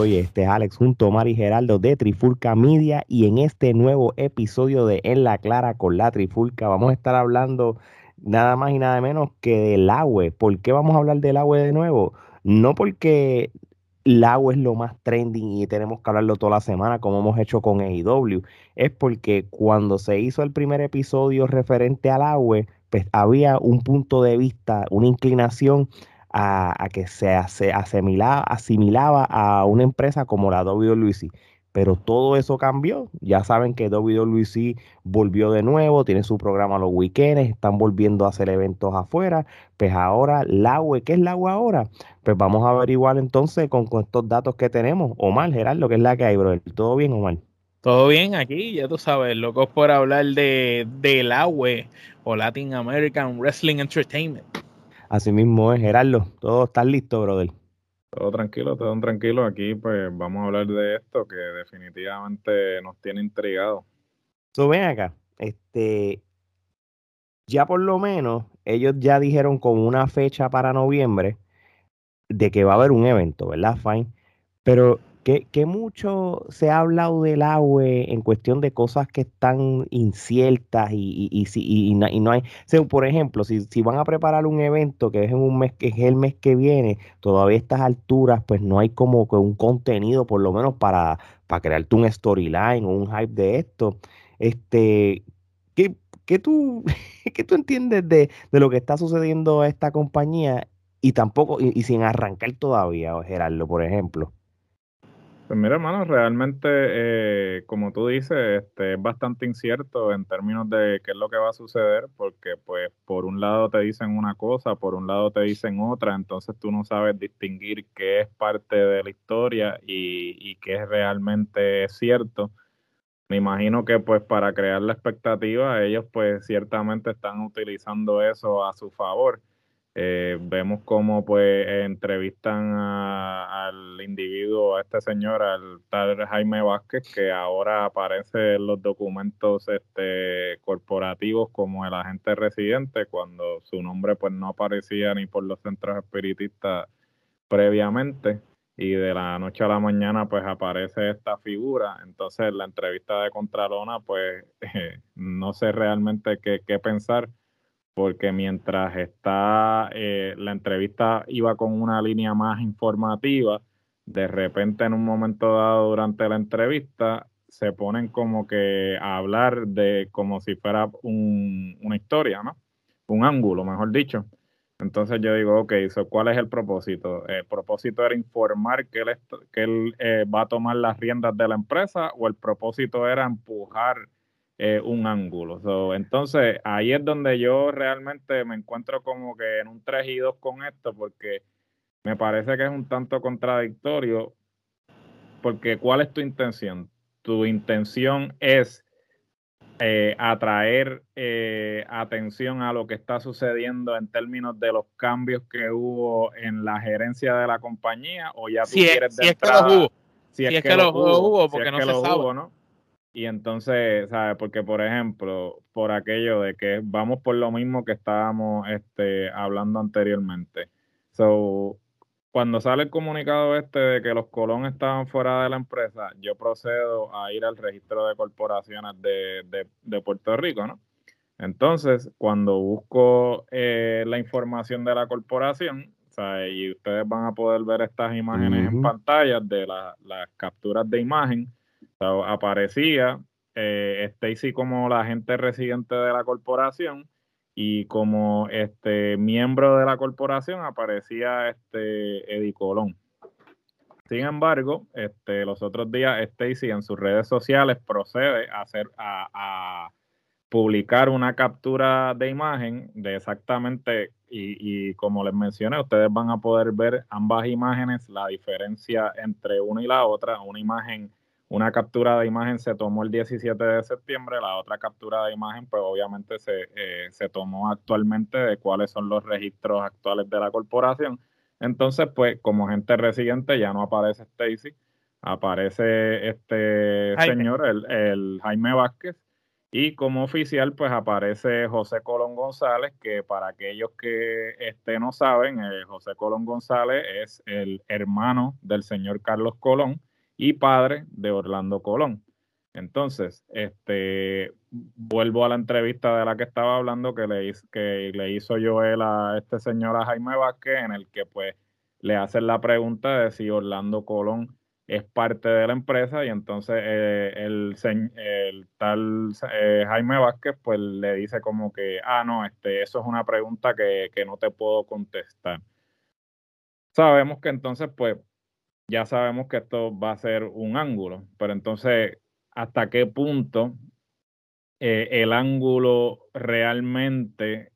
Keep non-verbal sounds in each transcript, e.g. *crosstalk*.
hoy. Este es Alex junto a Mari Geraldo de Trifulca Media y en este nuevo episodio de En la Clara con la Trifulca vamos a estar hablando nada más y nada menos que del agua. ¿Por qué vamos a hablar del agua de nuevo? No porque el agua es lo más trending y tenemos que hablarlo toda la semana como hemos hecho con AEW, es porque cuando se hizo el primer episodio referente al agua, pues había un punto de vista, una inclinación a, que se asimilaba, asimilaba a una empresa como la WWE. Pero todo eso cambió. Ya saben que WWE volvió de nuevo, tiene su programa los weekends, están volviendo a hacer eventos afuera. Pues ahora, la UE, ¿qué es la UE ahora? Pues vamos a averiguar entonces con, estos datos que tenemos. Omar, Gerardo, ¿qué es la que hay, bro? ¿Todo bien, Omar? Todo bien aquí, ya tú sabes, locos por hablar de, de la UE o Latin American Wrestling Entertainment. Así mismo es, Gerardo. Todo está listo, brother. Todo tranquilo, todo tranquilo. Aquí pues vamos a hablar de esto que definitivamente nos tiene intrigados. So, ven acá, este, ya por lo menos ellos ya dijeron con una fecha para noviembre de que va a haber un evento, ¿verdad? Fine. Pero que, mucho se ha hablado del agua en cuestión de cosas que están inciertas y, y, y, y no hay. por ejemplo, si, si, van a preparar un evento que es en un mes que es el mes que viene, todavía a estas alturas, pues no hay como que un contenido, por lo menos para, para crearte un storyline o un hype de esto. Este, ¿qué, qué tú, *laughs* ¿qué tú entiendes de, de, lo que está sucediendo a esta compañía y tampoco, y, sin arrancar todavía, Gerardo, por ejemplo? Pues mira, hermano, realmente, eh, como tú dices, este, es bastante incierto en términos de qué es lo que va a suceder, porque pues por un lado te dicen una cosa, por un lado te dicen otra, entonces tú no sabes distinguir qué es parte de la historia y, y qué es realmente cierto. Me imagino que pues para crear la expectativa, ellos pues ciertamente están utilizando eso a su favor. Eh, vemos cómo pues entrevistan al individuo, a este señor, al tal Jaime Vázquez, que ahora aparece en los documentos este, corporativos como el agente residente, cuando su nombre pues no aparecía ni por los centros espiritistas previamente y de la noche a la mañana pues aparece esta figura. Entonces la entrevista de Contralona pues *laughs* no sé realmente qué, qué pensar porque mientras está eh, la entrevista iba con una línea más informativa, de repente en un momento dado durante la entrevista se ponen como que a hablar de como si fuera una historia, ¿no? Un ángulo, mejor dicho. Entonces yo digo, ok, ¿cuál es el propósito? ¿El propósito era informar que él, que él eh, va a tomar las riendas de la empresa o el propósito era empujar eh, un ángulo. entonces, ahí es donde yo realmente me encuentro como que en un 3 y 2 con esto, porque me parece que es un tanto contradictorio, porque ¿cuál es tu intención? Tu intención es eh, atraer eh, atención a lo que está sucediendo en términos de los cambios que hubo en la gerencia de la compañía, o ya tú quieres de si es que los hubo. Si, es, que, los hubo, porque no se sabe. ¿no? Y entonces, ¿sabes? Porque, por ejemplo, por aquello de que vamos por lo mismo que estábamos este, hablando anteriormente. So, cuando sale el comunicado este de que los Colón estaban fuera de la empresa, yo procedo a ir al registro de corporaciones de, de, Puerto Rico, ¿no? Entonces, cuando busco eh, la información de la corporación, ¿sabes? y ustedes van a poder ver estas imágenes en pantalla de las capturas de imagen, aparecía eh, Stacy como la agente residente de la corporación y como este miembro de la corporación aparecía este Eddie Colón. Sin embargo, este, los otros días Stacy en sus redes sociales procede a hacer a, publicar una captura de imagen de exactamente y, y, como les mencioné, ustedes van a poder ver ambas imágenes, la diferencia entre una y la otra, una imagen una captura de imagen se tomó el 17 de septiembre, la otra captura de imagen, pues obviamente se, eh, se tomó actualmente de cuáles son los registros actuales de la corporación. Entonces, pues como gente residente ya no aparece Stacy, aparece este señor, el, el, Jaime Vázquez, y como oficial, pues aparece José Colón González, que para aquellos que este, no saben, eh, José Colón González es el hermano del señor Carlos Colón y padre de Orlando Colón. Entonces, este, vuelvo a la entrevista de la que estaba hablando que le, que le hizo Joel a este señor a Jaime Vázquez, en el que pues le hacen la pregunta de si Orlando Colón es parte de la empresa y entonces eh, el, el, tal eh, Jaime Vázquez pues le dice como que, ah, no, este, eso es una pregunta que, que no te puedo contestar. Sabemos que entonces pues ya sabemos que esto va a ser un ángulo, pero entonces hasta qué punto eh, el ángulo realmente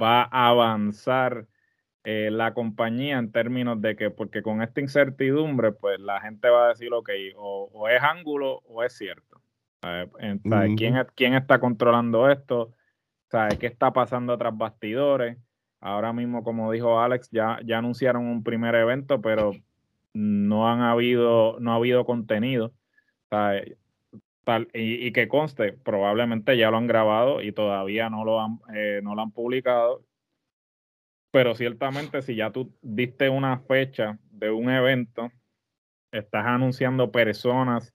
va a avanzar eh, la compañía en términos de que, porque con esta incertidumbre, pues la gente va a decir, ok, o, o es ángulo o es cierto. ¿Quién, ¿Quién, está controlando esto? ¿Sabe ¿Qué está pasando tras bastidores? Ahora mismo, como dijo Alex, ya, ya anunciaron un primer evento, pero no han habido, no ha habido contenido. y, que conste, probablemente ya lo han grabado y todavía no lo han, eh, no lo han publicado. Pero ciertamente, si ya tú diste una fecha de un evento, estás anunciando personas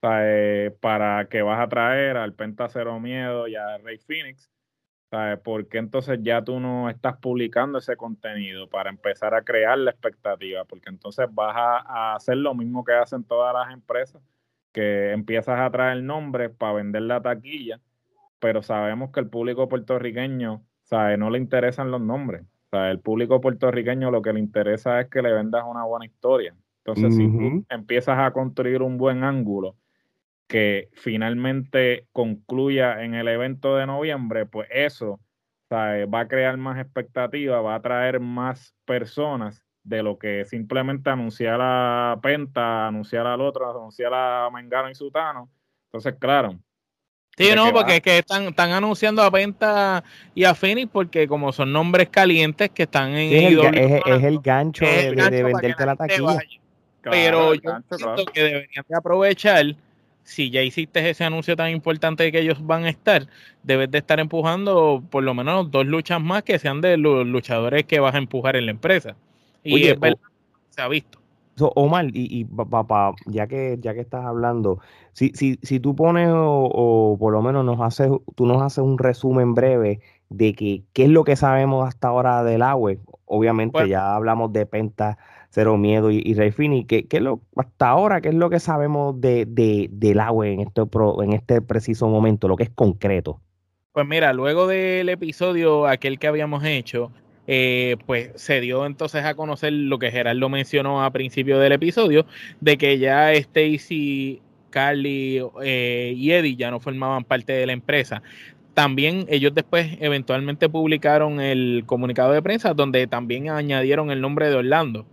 para que vas a traer al Penta Cero Miedo y a Rey Phoenix, ¿sabes? Porque entonces ya tú no estás publicando ese contenido para empezar a crear la expectativa, porque entonces vas a, hacer lo mismo que hacen todas las empresas, que empiezas a traer nombres para vender la taquilla, pero sabemos que el público puertorriqueño, ¿sabe? No le interesan los nombres. ¿sabe? El público puertorriqueño lo que le interesa es que le vendas una buena historia. Entonces, si tú empiezas a construir un buen ángulo, que finalmente concluya en el evento de noviembre, pues eso va a crear más expectativa, va a traer más personas de lo que simplemente anunciar a Penta, anunciar al otro, anunciar a Mengano y Sutano. Entonces, claro. Sí, no, porque es que están, están anunciando a Penta y a Phoenix porque como son nombres calientes que están en... es, el, gancho de, venderte la taquilla. Pero yo siento que deberían de aprovechar si ya hiciste ese anuncio tan importante de que ellos van a estar, debes de estar empujando por lo menos dos luchas más que sean de los luchadores que vas a empujar en la empresa. Y es verdad, se ha visto. Omar, y, y papá, ya que ya que estás hablando, si, si, si tú pones o, por lo menos nos haces, tú nos haces un resumen breve de que qué es lo que sabemos hasta ahora del agua. Obviamente ya hablamos de Penta Cero Miedo y, y Fini. ¿Qué, lo, hasta ahora, qué es lo que sabemos de, de, en este, en este preciso momento, lo que es concreto? Pues mira, luego del episodio aquel que habíamos hecho, eh, pues se dio entonces a conocer lo que Gerardo mencionó a principio del episodio, de que ya Stacy, Carly eh, y Eddie ya no formaban parte de la empresa. También ellos después eventualmente publicaron el comunicado de prensa donde también añadieron el nombre de Orlando.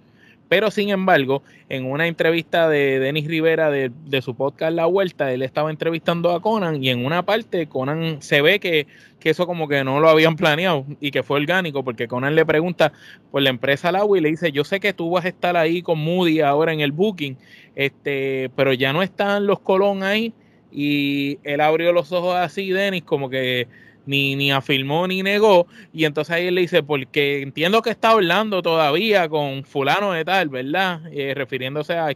Pero sin embargo, en una entrevista de Denis Rivera de, su podcast La Vuelta, él estaba entrevistando a Conan y en una parte Conan se ve que, eso como que no lo habían planeado y que fue orgánico porque Conan le pregunta por la empresa Lago y le dice, yo sé que tú vas a estar ahí con Moody ahora en el booking, este, pero ya no están los Colón ahí y él abrió los ojos así, Denis, como que ni, ni afirmó ni negó. Y entonces ahí él le dice, porque entiendo que está hablando todavía con fulano de tal, ¿verdad? Eh, refiriéndose a,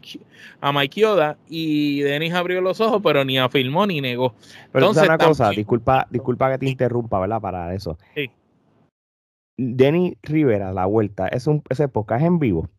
a Mike Yoda. Y Denis abrió los ojos, pero ni afirmó ni negó. Pero entonces, una cosa, disculpa, disculpa que te interrumpa, ¿verdad? Para eso. Sí. Denis Rivera, la vuelta, ¿es un, ese podcast en vivo?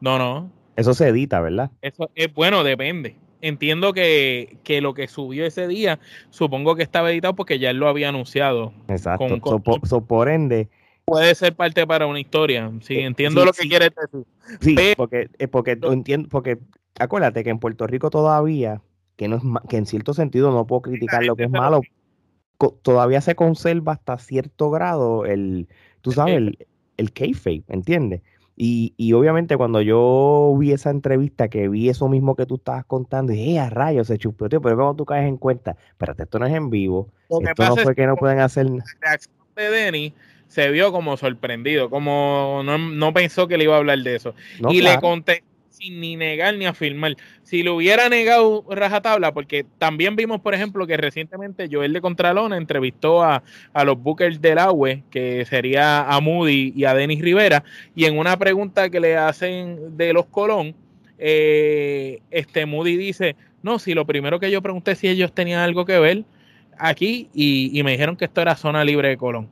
No, no. Eso se edita, ¿verdad? Eso es bueno, depende entiendo que, lo que subió ese día, supongo que estaba editado porque ya él lo había anunciado. Exacto. so, por ende. Puede ser parte para una historia. Sí, eh, entiendo lo que quiere decir. Sí, porque, eh, porque entiendo, porque acuérdate que en Puerto Rico todavía, que no es que en cierto sentido no puedo criticar lo que es malo, todavía se conserva hasta cierto grado el, tú sabes, el, el kayfabe, ¿entiendes? Y, y, obviamente cuando yo vi esa entrevista, que vi eso mismo que tú estabas contando, dije, ¡eh, a rayos, se tío! Pero cuando tú caes en cuenta, espérate, esto no es en vivo, esto no fue que no pueden hacer... La reacción de Denny se vio como sorprendido, como no, no, pensó que le iba a hablar de eso. y le conté, ni negar ni afirmar. Si lo hubiera negado rajatabla, porque también vimos, por ejemplo, que recientemente Joel de Contralona entrevistó a, los Bookers del Agua, que sería a Moody y a Denis Rivera, y en una pregunta que le hacen de los Colón, eh, este Moody dice, no, si lo primero que yo pregunté si ellos tenían algo que ver aquí y, me dijeron que esto era zona libre de Colón.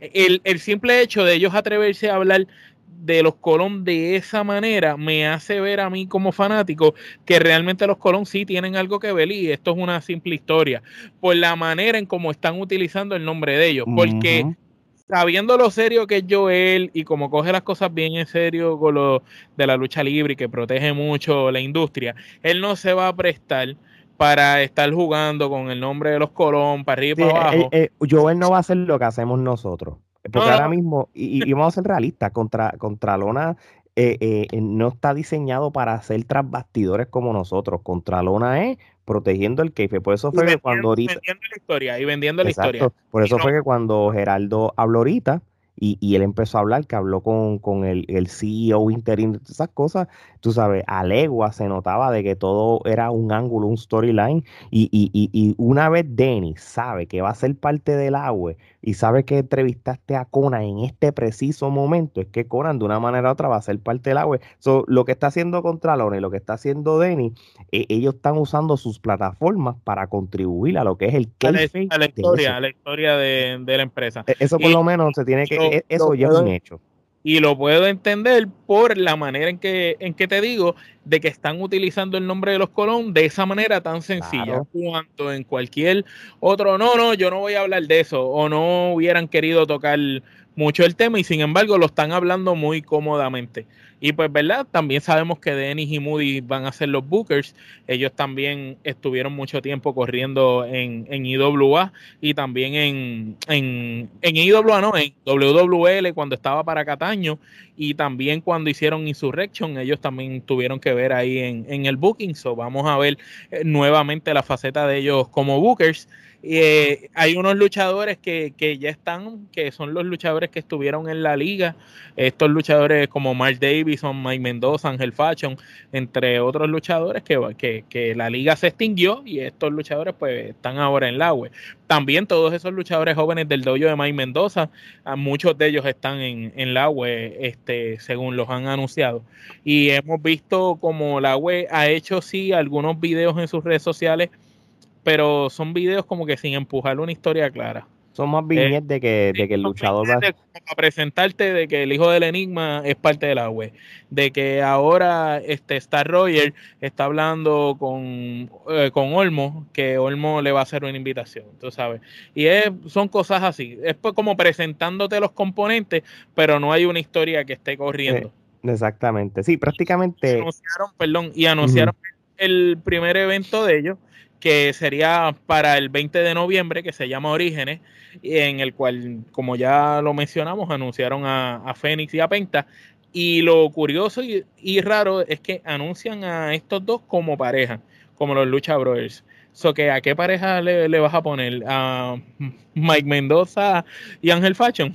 el, el simple hecho de ellos atreverse a hablar de los Colón de esa manera me hace ver a mí como fanático que realmente los Colón sí tienen algo que ver y esto es una simple historia por la manera en cómo están utilizando el nombre de ellos porque sabiendo lo serio que es Joel y como coge las cosas bien en serio con lo de la lucha libre y que protege mucho la industria él no se va a prestar para estar jugando con el nombre de los Colón para arriba y para abajo. Eh, eh, Joel no va a hacer lo que hacemos nosotros. Porque ahora mismo, y, vamos a ser realistas, contra, contra Lona eh, eh, no está diseñado para hacer tras bastidores como nosotros. Contra Lona es protegiendo el keife. Por eso fue que cuando ahorita. Vendiendo la historia y vendiendo la historia. Por eso fue que cuando Geraldo habló ahorita, y, y, él empezó a hablar, que habló con, con el, el, CEO interino, esas cosas, tú sabes, a legua se notaba de que todo era un ángulo, un storyline, y, y, y, una vez Denny sabe que va a ser parte del agua y sabe que entrevistaste a Conan en este preciso momento, es que Conan de una manera u otra va a ser parte del agua. So, lo que está haciendo Contralone, lo que está haciendo Denny, e, ellos están usando sus plataformas para contribuir a lo que es el a la, a la historia, a la historia de, de, la empresa. E, eso por lo menos se tiene que, e, eso ya es un hecho y lo puedo entender por la manera en que, en que te digo de que están utilizando el nombre de los Colón de esa manera tan sencilla. Cuanto en cualquier otro, no, no, yo no voy a hablar de eso, o no hubieran querido tocar mucho el tema y sin embargo lo están hablando muy cómodamente. Y pues, ¿verdad? También sabemos que Dennis y Moody van a ser los Bookers. Ellos también estuvieron mucho tiempo corriendo en, en IWA y también en, en, en IWA, no, en WWL cuando estaba para Cataño y también cuando hicieron Insurrection, ellos también tuvieron que ver ahí en, en el booking. So vamos a ver eh, nuevamente la faceta de ellos como Bookers. Eh, hay unos luchadores que, que, ya están, que son los luchadores que estuvieron en la liga. Estos luchadores como Mark Davison, Mike Mendoza, Angel Fashion, entre otros luchadores que, que, que, la liga se extinguió y estos luchadores pues están ahora en la web. También todos esos luchadores jóvenes del dojo de Mike Mendoza, muchos de ellos están en, en la web, este, según los han anunciado. Y hemos visto como la web ha hecho sí algunos videos en sus redes sociales pero son videos como que sin empujar una historia clara. Son más viñetes de, que, de que el luchador va a presentarte de que el hijo del enigma es parte de la web, de que ahora este Star Roger está hablando con, eh, con Olmo, que Olmo le va a hacer una invitación, tú sabes. Y es, son cosas así, es pues como presentándote los componentes, pero no hay una historia que esté corriendo. Eh, exactamente, sí, prácticamente. Y anunciaron, perdón, y anunciaron el primer evento de ellos que sería para el 20 de noviembre, que se llama Orígenes, en el cual, como ya lo mencionamos, anunciaron a, a Fénix y a Penta. Y lo curioso y, y, raro es que anuncian a estos dos como pareja, como los Lucha Brothers. So que ¿A qué pareja le, le, vas a poner? ¿A Mike Mendoza y Ángel Fashion?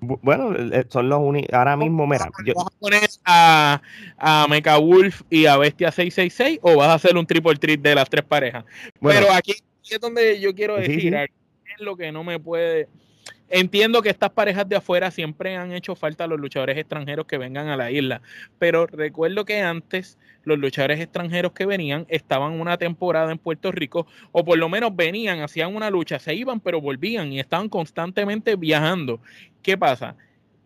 bueno, eh, son los únicos. Ahora mismo, mira. ¿Vas a poner a, a Mecha Wolf y a Bestia 666 o vas a hacer un triple treat de las tres parejas? Pero aquí es donde yo quiero decir, es lo que no me puede Entiendo que estas parejas de afuera siempre han hecho falta a los luchadores extranjeros que vengan a la isla, pero recuerdo que antes los luchadores extranjeros que venían estaban una temporada en Puerto Rico o por lo menos venían, hacían una lucha, se iban pero volvían y estaban constantemente viajando. ¿Qué pasa?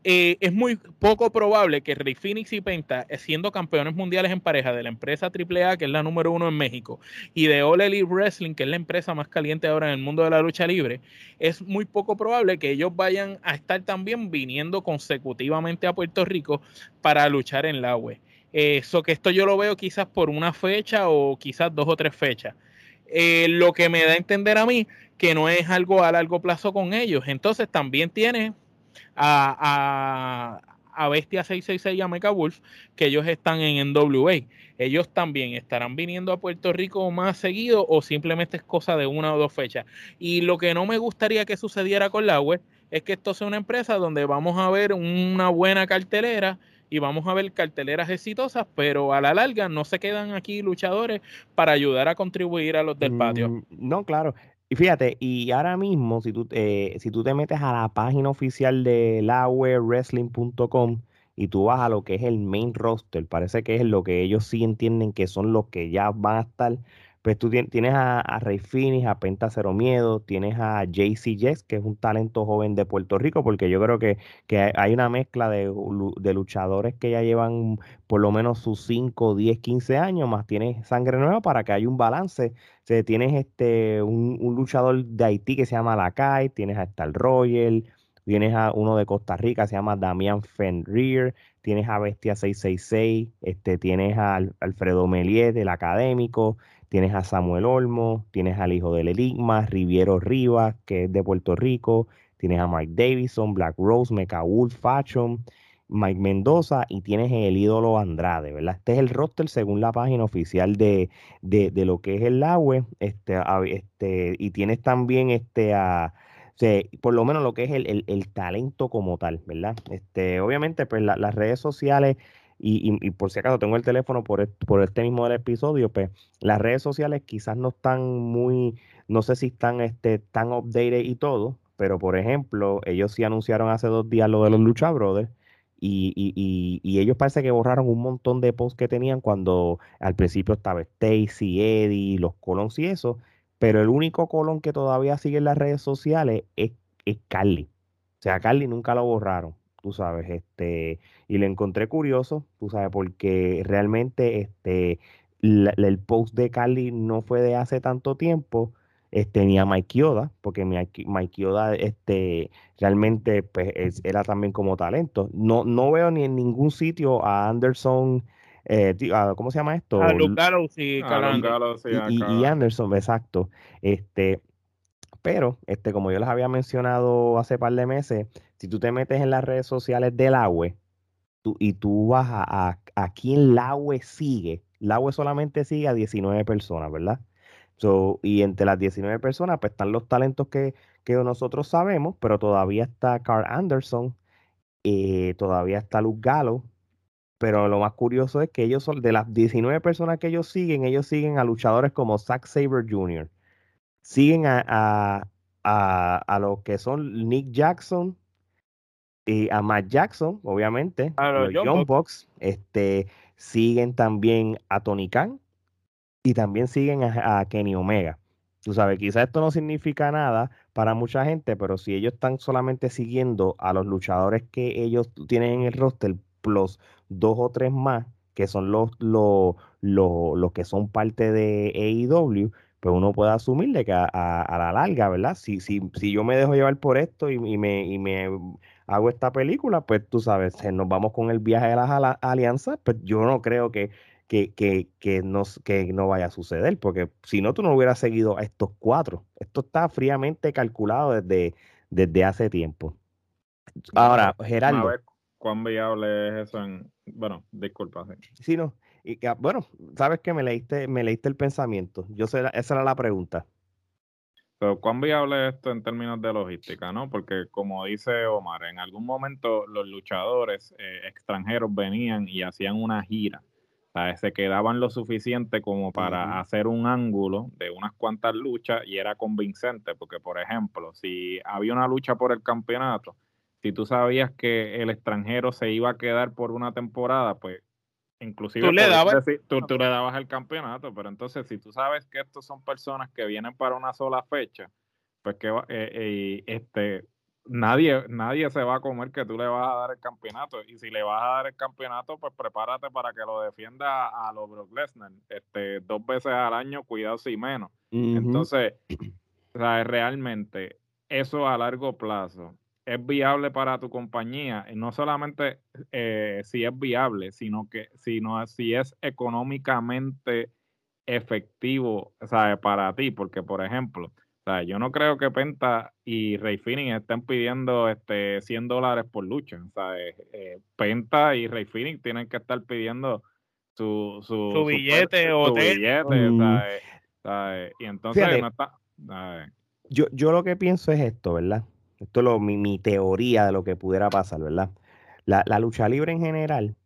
Eh, es muy poco probable que Rey Phoenix y Penta, eh, siendo campeones mundiales en pareja de la empresa AAA, que es la número uno en México, y de All Elite Wrestling, que es la empresa más caliente ahora en el mundo de la lucha libre, es muy poco probable que ellos vayan a estar también viniendo consecutivamente a Puerto Rico para luchar en la web. Eso que esto yo lo veo quizás por una fecha o quizás dos o tres fechas. Eh, lo que me da a entender a mí que no es algo a largo plazo con ellos. Entonces también tiene a, a, Bestia 666 y a Mecha Wolf, que ellos están en NWA. Ellos también estarán viniendo a Puerto Rico más seguido o simplemente es cosa de una o dos fechas. Y lo que no me gustaría que sucediera con la web es que esto sea una empresa donde vamos a ver una buena cartelera y vamos a ver carteleras exitosas, pero a la larga no se quedan aquí luchadores para ayudar a contribuir a los del patio. Mm, no, claro. Y fíjate, y ahora mismo, si tú, eh, si tú te metes a la página oficial de lawewrestling.com y tú vas a lo que es el main roster, parece que es lo que ellos sí entienden que son los que ya van a estar pues tú tienes a, a Rey Finis, a Penta Cero Miedo, tienes a JC Jess, que es un talento joven de Puerto Rico, porque yo creo que, que hay una mezcla de, luchadores que ya llevan por lo menos sus 5, 10, 15 años, más tienes sangre nueva para que haya un balance. Tienes este, un, luchador de Haití que se llama Lakai, tienes a Star Royal, tienes a uno de Costa Rica, se llama Damian Fenrir, tienes a Bestia 666, este, tienes a Alfredo Meliet, el académico, Tienes a Samuel Olmo, tienes al hijo del Enigma, Riviero Rivas, que es de Puerto Rico, tienes a Mike Davison, Black Rose, Mecha Wolf, Fashion, Mike Mendoza y tienes el ídolo Andrade, ¿verdad? Este es el roster según la página oficial de, de, lo que es el agua, este, este, y tienes también este a por lo menos lo que es el, el, talento como tal, ¿verdad? Este, obviamente, pues las redes sociales y, por si acaso tengo el teléfono por, por este mismo del episodio, pues las redes sociales quizás no están muy, no sé si están este, tan updated y todo, pero por ejemplo, ellos sí anunciaron hace dos días lo de los Lucha Brothers. Y, y, y, ellos parece que borraron un montón de posts que tenían cuando al principio estaba Stacy, Eddie, los Colons y eso, pero el único Colón que todavía sigue en las redes sociales es, es Carly. O sea, Carly nunca lo borraron tú sabes, este, y le encontré curioso, tú sabes, porque realmente este, el post de Carly no fue de hace tanto tiempo, este, ni a Mike Yoda, porque Mike Yoda este, realmente pues, era también como talento. No, no veo ni en ningún sitio a Anderson, eh, ¿cómo se llama esto? A Luke y, y, Anderson, exacto. Este, pero, este, como yo les había mencionado hace par de meses, si tú te metes en las redes sociales del AWE tú, y tú vas a, a, quién la AWE sigue, la AWE solamente sigue a 19 personas, ¿verdad? Y entre las 19 personas, pues están los talentos que, que nosotros sabemos, pero todavía está Carl Anderson, eh, todavía está Luke Gallo, pero lo más curioso es que ellos son, de las 19 personas que ellos siguen, ellos siguen a luchadores como Zack Saber Jr., siguen a, a, a, los que son Nick Jackson y a Matt Jackson, obviamente, a los Young Bucks, este, siguen también a Tony Khan y también siguen a, Kenny Omega. Tú sabes, quizás esto no significa nada para mucha gente, pero si ellos están solamente siguiendo a los luchadores que ellos tienen en el roster, plus dos o tres más, que son los, los, los, los que son parte de AEW, pues uno puede asumir de que a, la larga, ¿verdad? Si, si, si yo me dejo llevar por esto y, me, y me hago esta película, pues tú sabes, nos vamos con el viaje de las alianzas, pues yo no creo que, que, que, que, que no vaya a suceder, porque si no, tú no hubieras seguido a estos cuatro. Esto está fríamente calculado desde, desde hace tiempo. Ahora, Gerardo. cuán viable es eso en... Bueno, disculpa. Sí, no. Y bueno, sabes que me leíste, me leíste el pensamiento. Yo sé, esa era la pregunta. Pero ¿cuán viable es esto en términos de logística, no? Porque como dice Omar, en algún momento los luchadores eh, extranjeros venían y hacían una gira. O se quedaban lo suficiente como para hacer un ángulo de unas cuantas luchas y era convincente, porque por ejemplo, si había una lucha por el campeonato, si tú sabías que el extranjero se iba a quedar por una temporada, pues Inclusive tú le, dabas, tú, le dabas el campeonato, pero entonces si tú sabes que estos son personas que vienen para una sola fecha, pues que eh, eh, este nadie nadie se va a comer que tú le vas a dar el campeonato. Y si le vas a dar el campeonato, pues prepárate para que lo defienda a los Brock Lesnar, este dos veces al año, cuidado si menos. Entonces, *clears throat* o sea, realmente eso a largo plazo es viable para tu compañía, y no solamente eh, si es viable, sino que sino si es económicamente efectivo para ti, porque por ejemplo, yo no creo que Penta y Ray Phoenix estén pidiendo este 100 dólares por lucha. Eh, eh, Penta y Ray Phoenix tienen que estar pidiendo su, su, billete o billete, mm. Y entonces Yo, yo lo que pienso es esto, ¿verdad? Esto es lo, mi, teoría de lo que pudiera pasar, ¿verdad? La, lucha libre en general,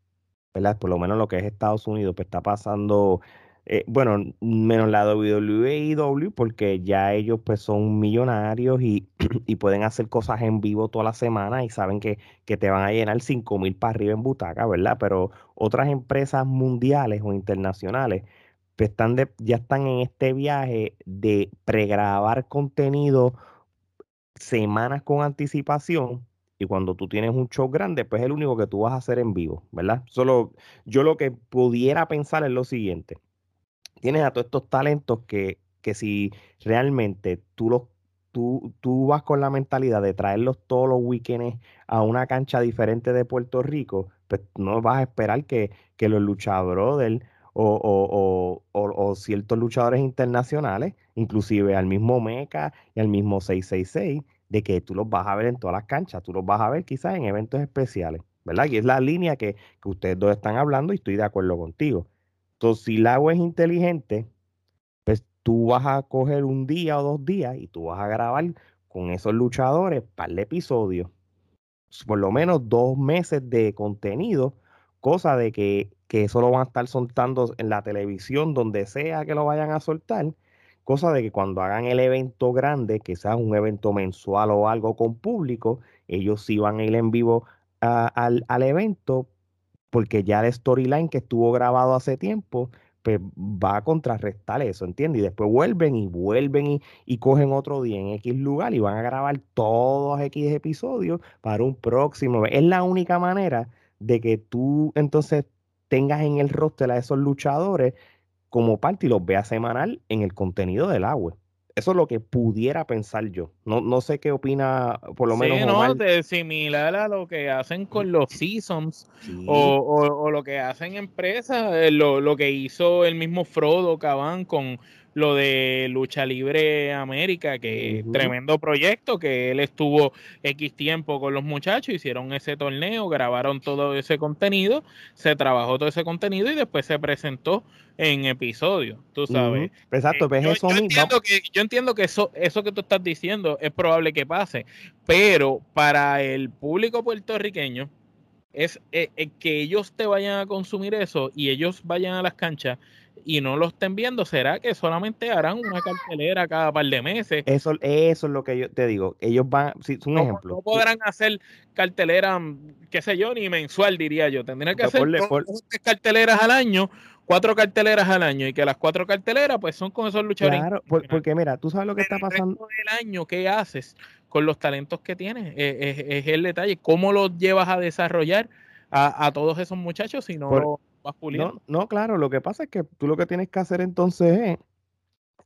¿verdad? Por lo menos lo que es Estados Unidos, pues está pasando, eh, bueno, menos la WWE y W, porque ya ellos pues son millonarios y, *clears throat* y, pueden hacer cosas en vivo toda la semana y saben que, que te van a llenar 5 mil para arriba en butaca, ¿verdad? Pero otras empresas mundiales o internacionales pues están ya están en este viaje de pregrabar contenido semanas con anticipación y cuando tú tienes un show grande, pues es el único que tú vas a hacer en vivo, ¿verdad? Solo yo lo que pudiera pensar es lo siguiente. Tienes a todos estos talentos que, que si realmente tú los Tú, tú, vas con la mentalidad de traerlos todos los weekends a una cancha diferente de Puerto Rico, pues no vas a esperar que, que los luchadores o, o, o, ciertos luchadores internacionales, inclusive al mismo Meca y al mismo 666, de que tú los vas a ver en todas las canchas, tú los vas a ver quizás en eventos especiales, ¿verdad? Y es la línea que, ustedes dos están hablando y estoy de acuerdo contigo. Entonces, si el agua es inteligente, pues tú vas a coger un día o dos días y tú vas a grabar con esos luchadores par de episodios, por lo menos dos meses de contenido, cosa de que, que eso lo van a estar soltando en la televisión, donde sea que lo vayan a soltar, Cosa de que cuando hagan el evento grande, sea un evento mensual o algo con público, ellos sí van a ir en vivo al, evento, porque ya el storyline que estuvo grabado hace tiempo, pues va a contrarrestar eso, ¿entiendes? Y después vuelven y vuelven y, y, cogen otro día en X lugar y van a grabar todos X episodios para un próximo. Es la única manera de que tú entonces tengas en el roster a esos luchadores como parte y los vea semanal en el contenido del agua. Eso es lo que pudiera pensar yo. No, no sé qué opina, por lo menos. Sí, no, de similar a lo que hacen con los Seasons o, o, lo que hacen empresas, eh, lo, lo, que hizo el mismo Frodo Cabán con lo de Lucha Libre América, que tremendo proyecto, que él estuvo X tiempo con los muchachos, hicieron ese torneo, grabaron todo ese contenido, se trabajó todo ese contenido y después se presentó en episodios, tú sabes. Exacto, pues eso yo, entiendo que, yo entiendo que eso, eso que tú estás diciendo es probable que pase, pero para el público puertorriqueño, es eh, eh, que ellos te vayan a consumir eso y ellos vayan a las canchas y no lo estén viendo, ¿será que solamente harán una cartelera cada par de meses? Eso, eso es lo que yo te digo. Ellos van, si, un ejemplo. No podrán hacer cartelera, qué sé yo, ni mensual, diría yo. Tendrían que hacer carteleras al año, cuatro carteleras al año, y que las cuatro carteleras, pues son con esos luchadores. Claro, porque mira, tú sabes lo que está pasando. El año, ¿qué haces con los talentos que tienes? Es, el detalle. ¿Cómo los llevas a desarrollar a, todos esos muchachos si no no, no, claro, lo que pasa es que tú lo que tienes que hacer entonces es,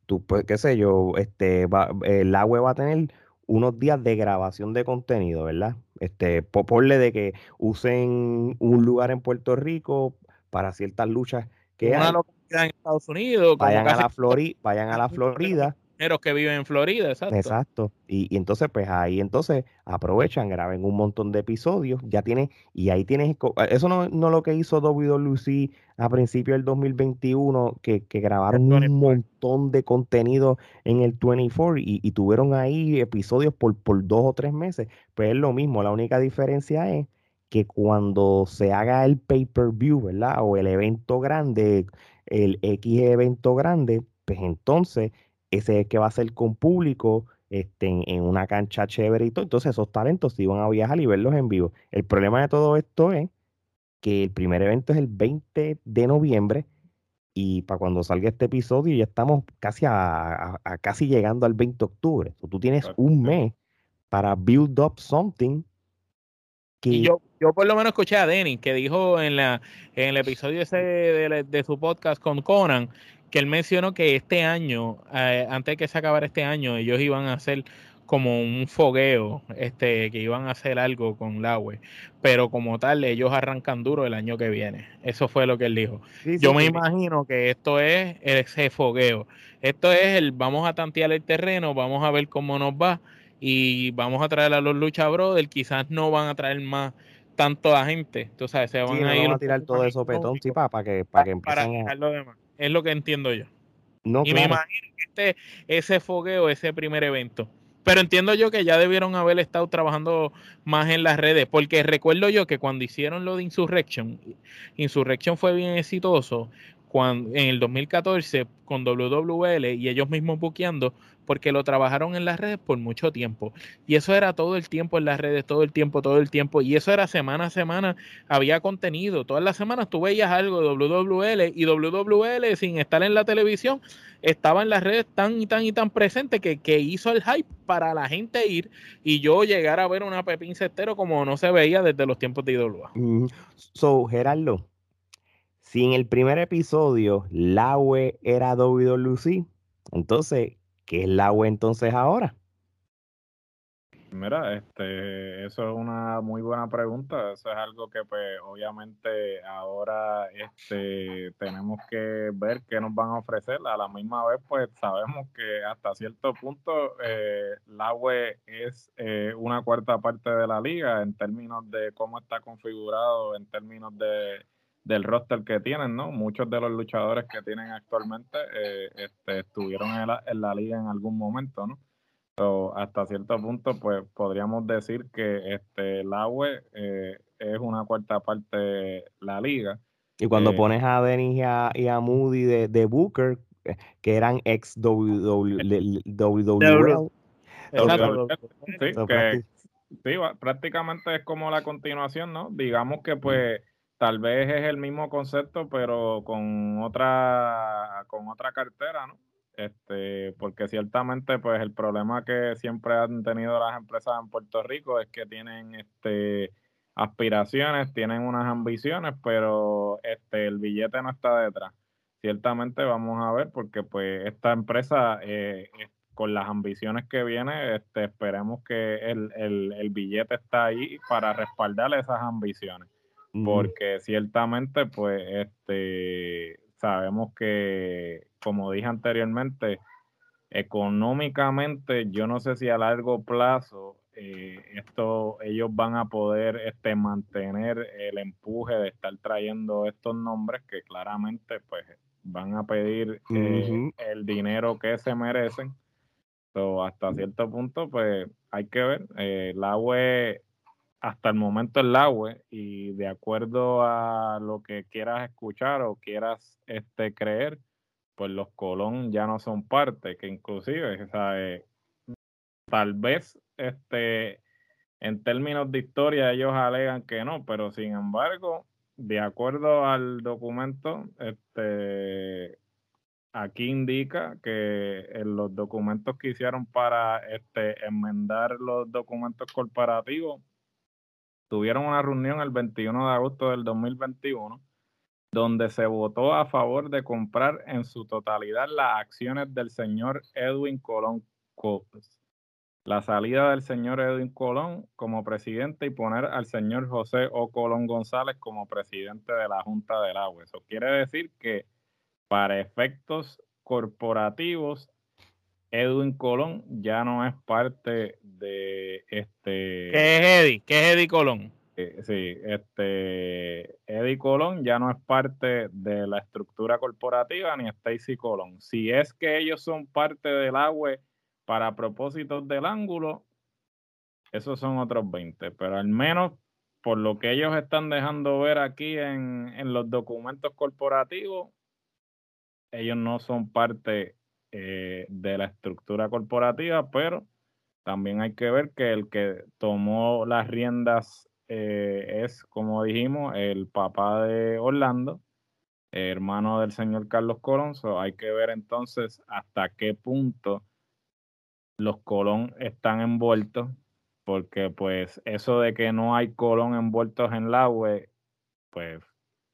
tú, pues, qué sé yo, este, va, el agua va a tener unos días de grabación de contenido, ¿verdad? Este, ponle de que usen un lugar en Puerto Rico para ciertas luchas que Una en Estados Unidos. Vayan a la *laughs* Florida, vayan a la Florida que viven en Florida, exacto. Exacto. Y, y, entonces, pues ahí entonces aprovechan, graben un montón de episodios, ya tienes, y ahí tienes, eh, eso no, no lo que hizo WWC a principios del 2021, que, que grabaron un montón de contenido en el 24 y, y tuvieron ahí episodios por, por dos o tres meses. Pues es lo mismo, la única diferencia es que cuando se haga el pay-per-view, ¿verdad? O el evento grande, el X evento grande, pues entonces ese es que va a ser con público este, en, una cancha chévere y todo. Entonces esos talentos sí van a viajar y verlos en vivo. El problema de todo esto es que el primer evento es el 20 de noviembre y para cuando salga este episodio ya estamos casi a, casi llegando al 20 de octubre. tú tienes un mes para build up something que... yo, yo por lo menos escuché a Denny que dijo en, la, en el episodio ese de, de su podcast con Conan que él mencionó que este año, eh, antes de que se acabara este año, ellos iban a hacer como un fogueo, este, que iban a hacer algo con la web, pero como tal, ellos arrancan duro el año que viene. Eso fue lo que él dijo. Yo me imagino que esto es ese fogueo. Esto es el vamos a tantear el terreno, vamos a ver cómo nos va y vamos a traer a los lucha brothers. Quizás no van a traer más tanto a gente, tú sabes, se van a ir a tirar todo eso petón, sí, para, que para que empiecen a... lo demás. Es lo que entiendo yo. y me imagino que este, ese fogueo, ese primer evento, Pero entiendo yo que ya debieron haber estado trabajando más en las redes, porque recuerdo yo que cuando hicieron lo de Insurrection, Insurrection fue bien exitoso, cuando, en el 2014 con WWL y ellos mismos buqueando, porque lo trabajaron en las redes por mucho tiempo. Y eso era todo el tiempo en las redes, todo el tiempo, todo el tiempo. Y eso era semana a semana, había contenido. Todas las semanas tú veías algo de WWL y WWL sin estar en la televisión, estaba en las redes tan y tan y tan presente que, que hizo el hype para la gente ir y yo llegar a ver una Pepín Cestero como no se veía desde los tiempos de IWA. So, Gerardo, si en el primer episodio la web era WWC, entonces, ¿qué es la web entonces ahora? Mira, este, eso es una muy buena pregunta. Eso es algo que, pues, obviamente ahora, este, tenemos que ver qué nos van a ofrecer. A la misma vez, pues, sabemos que hasta cierto punto eh, la web es eh, una cuarta parte de la liga en términos de cómo está configurado, en términos de del roster que tienen, ¿no? Muchos de los luchadores que tienen actualmente eh, este, estuvieron en la, en la, liga en algún momento, ¿no? So, hasta cierto punto, pues podríamos decir que este, la web eh, es una cuarta parte de la liga. Y cuando eh, pones a Dennis y a, Moody de, de, Booker, que eran ex sí, que, sí, prácticamente es como la continuación, ¿no? Digamos que pues tal vez es el mismo concepto, pero con otra, con otra cartera, ¿no? Este, porque ciertamente, pues, el problema que siempre han tenido las empresas en Puerto Rico es que tienen este aspiraciones, tienen unas ambiciones, pero este el billete no está detrás. Ciertamente vamos a ver, porque pues esta empresa eh, con las ambiciones que viene, este, esperemos que el, el, el billete está ahí para respaldar esas ambiciones porque ciertamente, pues, este, sabemos que, como dije anteriormente, económicamente, yo no sé si a largo plazo eh, esto, ellos van a poder este, mantener el empuje de estar trayendo estos nombres que claramente, pues, van a pedir eh, el dinero que se merecen. So, hasta cierto punto, pues, hay que ver. Eh, la web hasta el momento el agua y de acuerdo a lo que quieras escuchar o quieras este creer, pues los Colón ya no son parte, que inclusive, tal vez este en términos de historia ellos alegan que no, pero sin embargo, de acuerdo al documento, este aquí indica que en los documentos que hicieron para este enmendar los documentos corporativos tuvieron una reunión el 21 de agosto del 2021 donde se votó a favor de comprar en su totalidad las acciones del señor Edwin Colón Copes, la salida del señor Edwin Colón como presidente y poner al señor José O. Colón González como presidente de la Junta del Agua. Eso quiere decir que para efectos corporativos Edwin Colón ya no es parte de este. ¿Qué es Eddie? ¿Qué es Eddie Colón? Eh, sí, este Eddie Colón ya no es parte de la estructura corporativa ni Stacy Colón. Si es que ellos son parte del agua para propósitos del ángulo, esos son otros 20, pero al menos por lo que ellos están dejando ver aquí en, en los documentos corporativos, ellos no son parte eh, de la estructura corporativa, pero también hay que ver que el que tomó las riendas eh, es, como dijimos, el papá de Orlando, hermano del señor Carlos Colón. hay que ver entonces hasta qué punto los Colón están envueltos, porque pues eso de que no hay Colón envueltos en la web, pues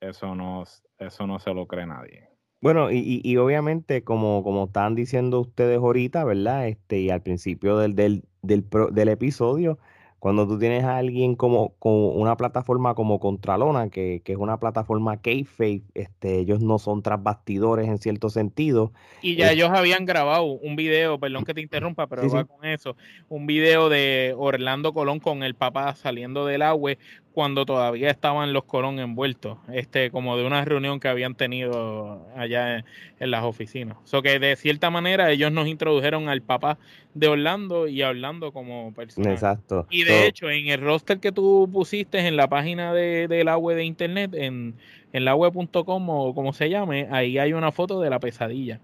eso no, eso no se lo cree nadie. Bueno, y, y, obviamente, como, como están diciendo ustedes ahorita, ¿verdad? Este, y al principio del, del, del, del episodio, cuando tú tienes a alguien como con una plataforma como Contralona, que, que es una plataforma kayfabe, este, ellos no son tras bastidores en cierto sentido. Y ya ellos habían grabado un video, perdón que te interrumpa, pero va con eso, un video de Orlando Colón con el papá saliendo del agua, cuando todavía estaban los Colón envueltos, este, como de una reunión que habían tenido allá en, las oficinas. O so que de cierta manera ellos nos introdujeron al papá de Orlando y hablando como persona. Exacto. Y de hecho, en el roster que tú pusiste en la página de, de la web de internet, en, en la web.com o como se llame, ahí hay una foto de la pesadilla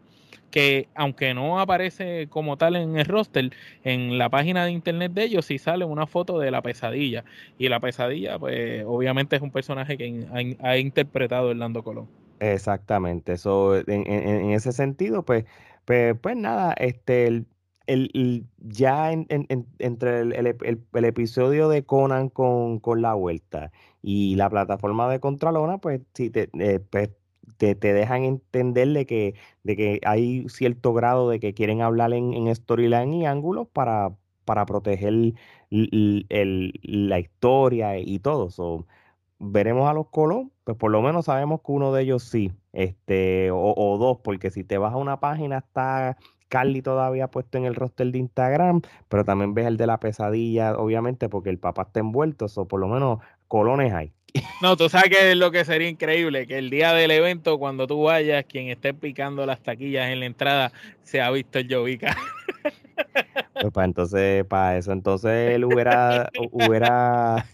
que aunque no aparece como tal en el roster, en la página de internet de ellos sí sale una foto de la pesadilla. Y la pesadilla, pues obviamente es un personaje que ha, interpretado Orlando Colón. Exactamente, eso en, ese sentido, pues, pues, pues nada, este, el, ya entre el, episodio de Conan con, la vuelta y la plataforma de Contralona, pues sí, te, eh, pues, te, dejan entender de que, de que hay cierto grado de que quieren hablar en, en storyline y ángulos para, para proteger la historia y todo. So, veremos a los Colón, pues por lo menos sabemos que uno de ellos sí, este, o, dos, porque si te vas a una página está Carly todavía puesto en el roster de Instagram, pero también ves el de la pesadilla, obviamente, porque el papá está envuelto, o por lo menos colones hay. No, tú sabes que es lo que sería increíble, que el día del evento, cuando tú vayas, quien esté picando las taquillas en la entrada, se ha visto el Jovica. Pues para entonces, para eso, entonces él hubiera, *laughs* hubiera,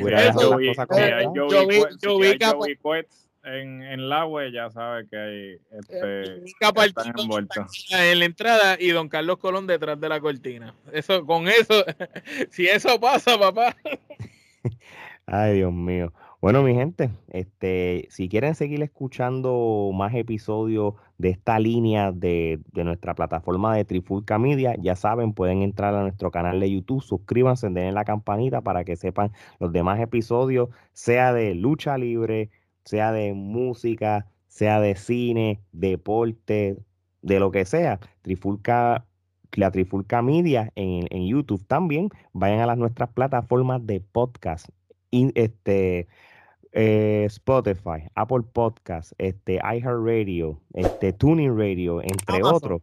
hubiera dejado las cosas como en, en la web ya sabe que hay este, están envueltos. en la entrada y don Carlos Colón detrás de la cortina. Eso, con eso, *laughs* si eso pasa, papá. Ay, Dios mío. Bueno, mi gente, este, si quieren seguir escuchando más episodios de esta línea de, nuestra plataforma de Trifulca Media, ya saben, pueden entrar a nuestro canal de YouTube, suscríbanse, den la campanita para que sepan los demás episodios, sea de lucha libre, sea de música, sea de cine, deporte, de lo que sea. Trifulca la Trifulca Media en, en, YouTube también. Vayan a las nuestras plataformas de podcast este, eh, Spotify, Apple Podcast, este, iHeartRadio, este, Tuning Radio, entre otros.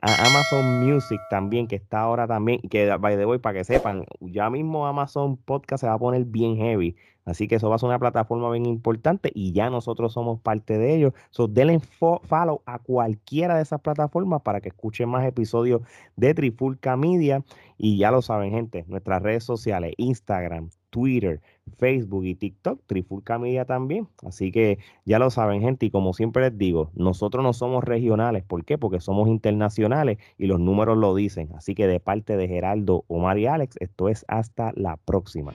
Amazon Music también, que está ahora también, que by the way, para que sepan, ya mismo Amazon Podcast se va a poner bien heavy. Así que eso va a ser una plataforma bien importante y ya nosotros somos parte de ello. So, denle follow a cualquiera de esas plataformas para que escuchen más episodios de Trifulca Media. Y ya lo saben, gente, nuestras redes sociales, Instagram, Twitter, Facebook y TikTok, Trifulca Media también. Así que ya lo saben, gente, y como siempre les digo, nosotros no somos regionales. ¿Por qué? Porque somos internacionales y los números lo dicen. Así que de parte de Geraldo, Omar y Alex, esto es hasta la próxima.